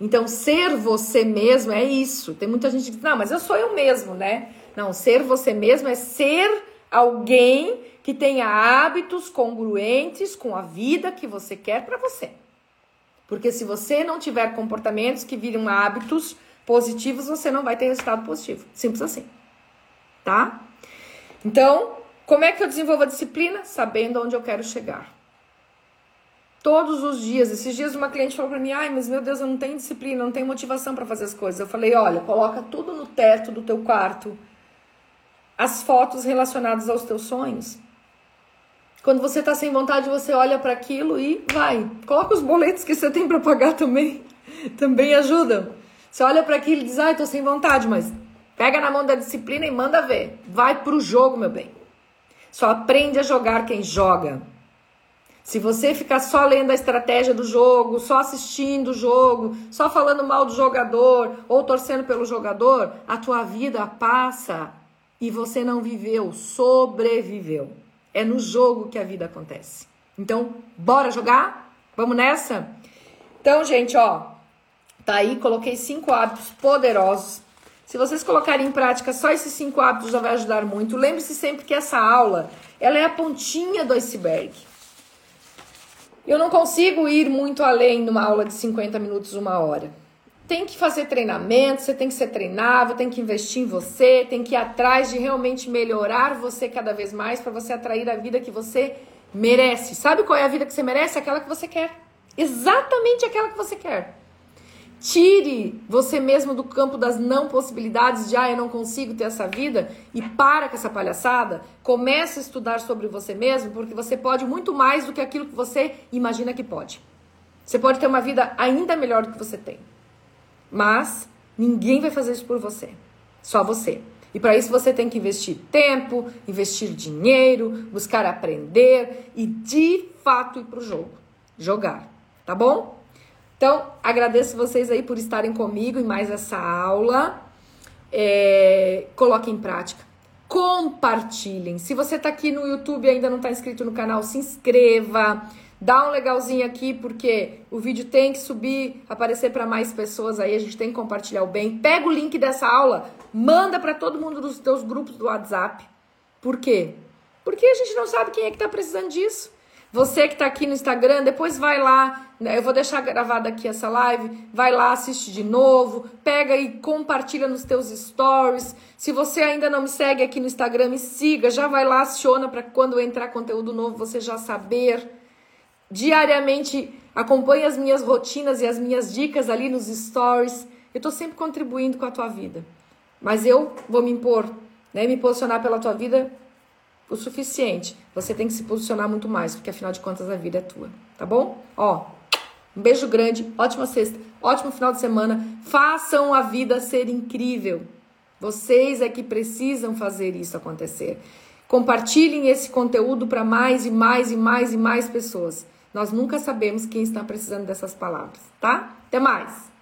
Então, ser você mesmo é isso. Tem muita gente que diz, não, mas eu sou eu mesmo, né? Não, ser você mesmo é ser alguém que tenha hábitos congruentes com a vida que você quer para você. Porque se você não tiver comportamentos que viram hábitos positivos, você não vai ter resultado positivo. Simples assim. Tá? Então, como é que eu desenvolvo a disciplina? Sabendo onde eu quero chegar todos os dias. Esses dias uma cliente falou para mim: "Ai, mas meu Deus, eu não tenho disciplina, não tenho motivação para fazer as coisas". Eu falei: "Olha, coloca tudo no teto do teu quarto. As fotos relacionadas aos teus sonhos. Quando você tá sem vontade, você olha para aquilo e vai. Coloca os boletos que você tem para pagar também. também ajudam. Você olha para aquilo e diz: "Ai, tô sem vontade", mas pega na mão da disciplina e manda ver. Vai pro jogo, meu bem. Só aprende a jogar quem joga. Se você ficar só lendo a estratégia do jogo, só assistindo o jogo, só falando mal do jogador ou torcendo pelo jogador, a tua vida passa e você não viveu, sobreviveu. É no jogo que a vida acontece. Então, bora jogar? Vamos nessa? Então, gente, ó, tá aí, coloquei cinco hábitos poderosos. Se vocês colocarem em prática só esses cinco hábitos já vai ajudar muito. Lembre-se sempre que essa aula, ela é a pontinha do iceberg. Eu não consigo ir muito além numa aula de 50 minutos, uma hora. Tem que fazer treinamento, você tem que ser treinável, tem que investir em você, tem que ir atrás de realmente melhorar você cada vez mais para você atrair a vida que você merece. Sabe qual é a vida que você merece? Aquela que você quer. Exatamente aquela que você quer. Tire você mesmo do campo das não possibilidades de ah, eu não consigo ter essa vida e para com essa palhaçada. Comece a estudar sobre você mesmo, porque você pode muito mais do que aquilo que você imagina que pode. Você pode ter uma vida ainda melhor do que você tem. Mas ninguém vai fazer isso por você. Só você. E para isso você tem que investir tempo, investir dinheiro, buscar aprender e de fato ir pro jogo. Jogar. Tá bom? Então, agradeço vocês aí por estarem comigo em mais essa aula. É, coloque em prática. Compartilhem. Se você está aqui no YouTube e ainda não está inscrito no canal, se inscreva. Dá um legalzinho aqui, porque o vídeo tem que subir, aparecer para mais pessoas aí. A gente tem que compartilhar o bem. Pega o link dessa aula, manda para todo mundo dos teus grupos do WhatsApp. Por quê? Porque a gente não sabe quem é que está precisando disso. Você que está aqui no Instagram, depois vai lá, né, eu vou deixar gravada aqui essa live, vai lá, assiste de novo, pega e compartilha nos teus stories. Se você ainda não me segue aqui no Instagram, me siga, já vai lá, aciona para quando entrar conteúdo novo você já saber. Diariamente acompanhe as minhas rotinas e as minhas dicas ali nos stories. Eu estou sempre contribuindo com a tua vida. Mas eu vou me impor, né, me posicionar pela tua vida o suficiente. Você tem que se posicionar muito mais, porque afinal de contas a vida é tua, tá bom? Ó, um beijo grande, ótima sexta, ótimo final de semana. Façam a vida ser incrível. Vocês é que precisam fazer isso acontecer. Compartilhem esse conteúdo para mais e mais e mais e mais pessoas. Nós nunca sabemos quem está precisando dessas palavras, tá? Até mais!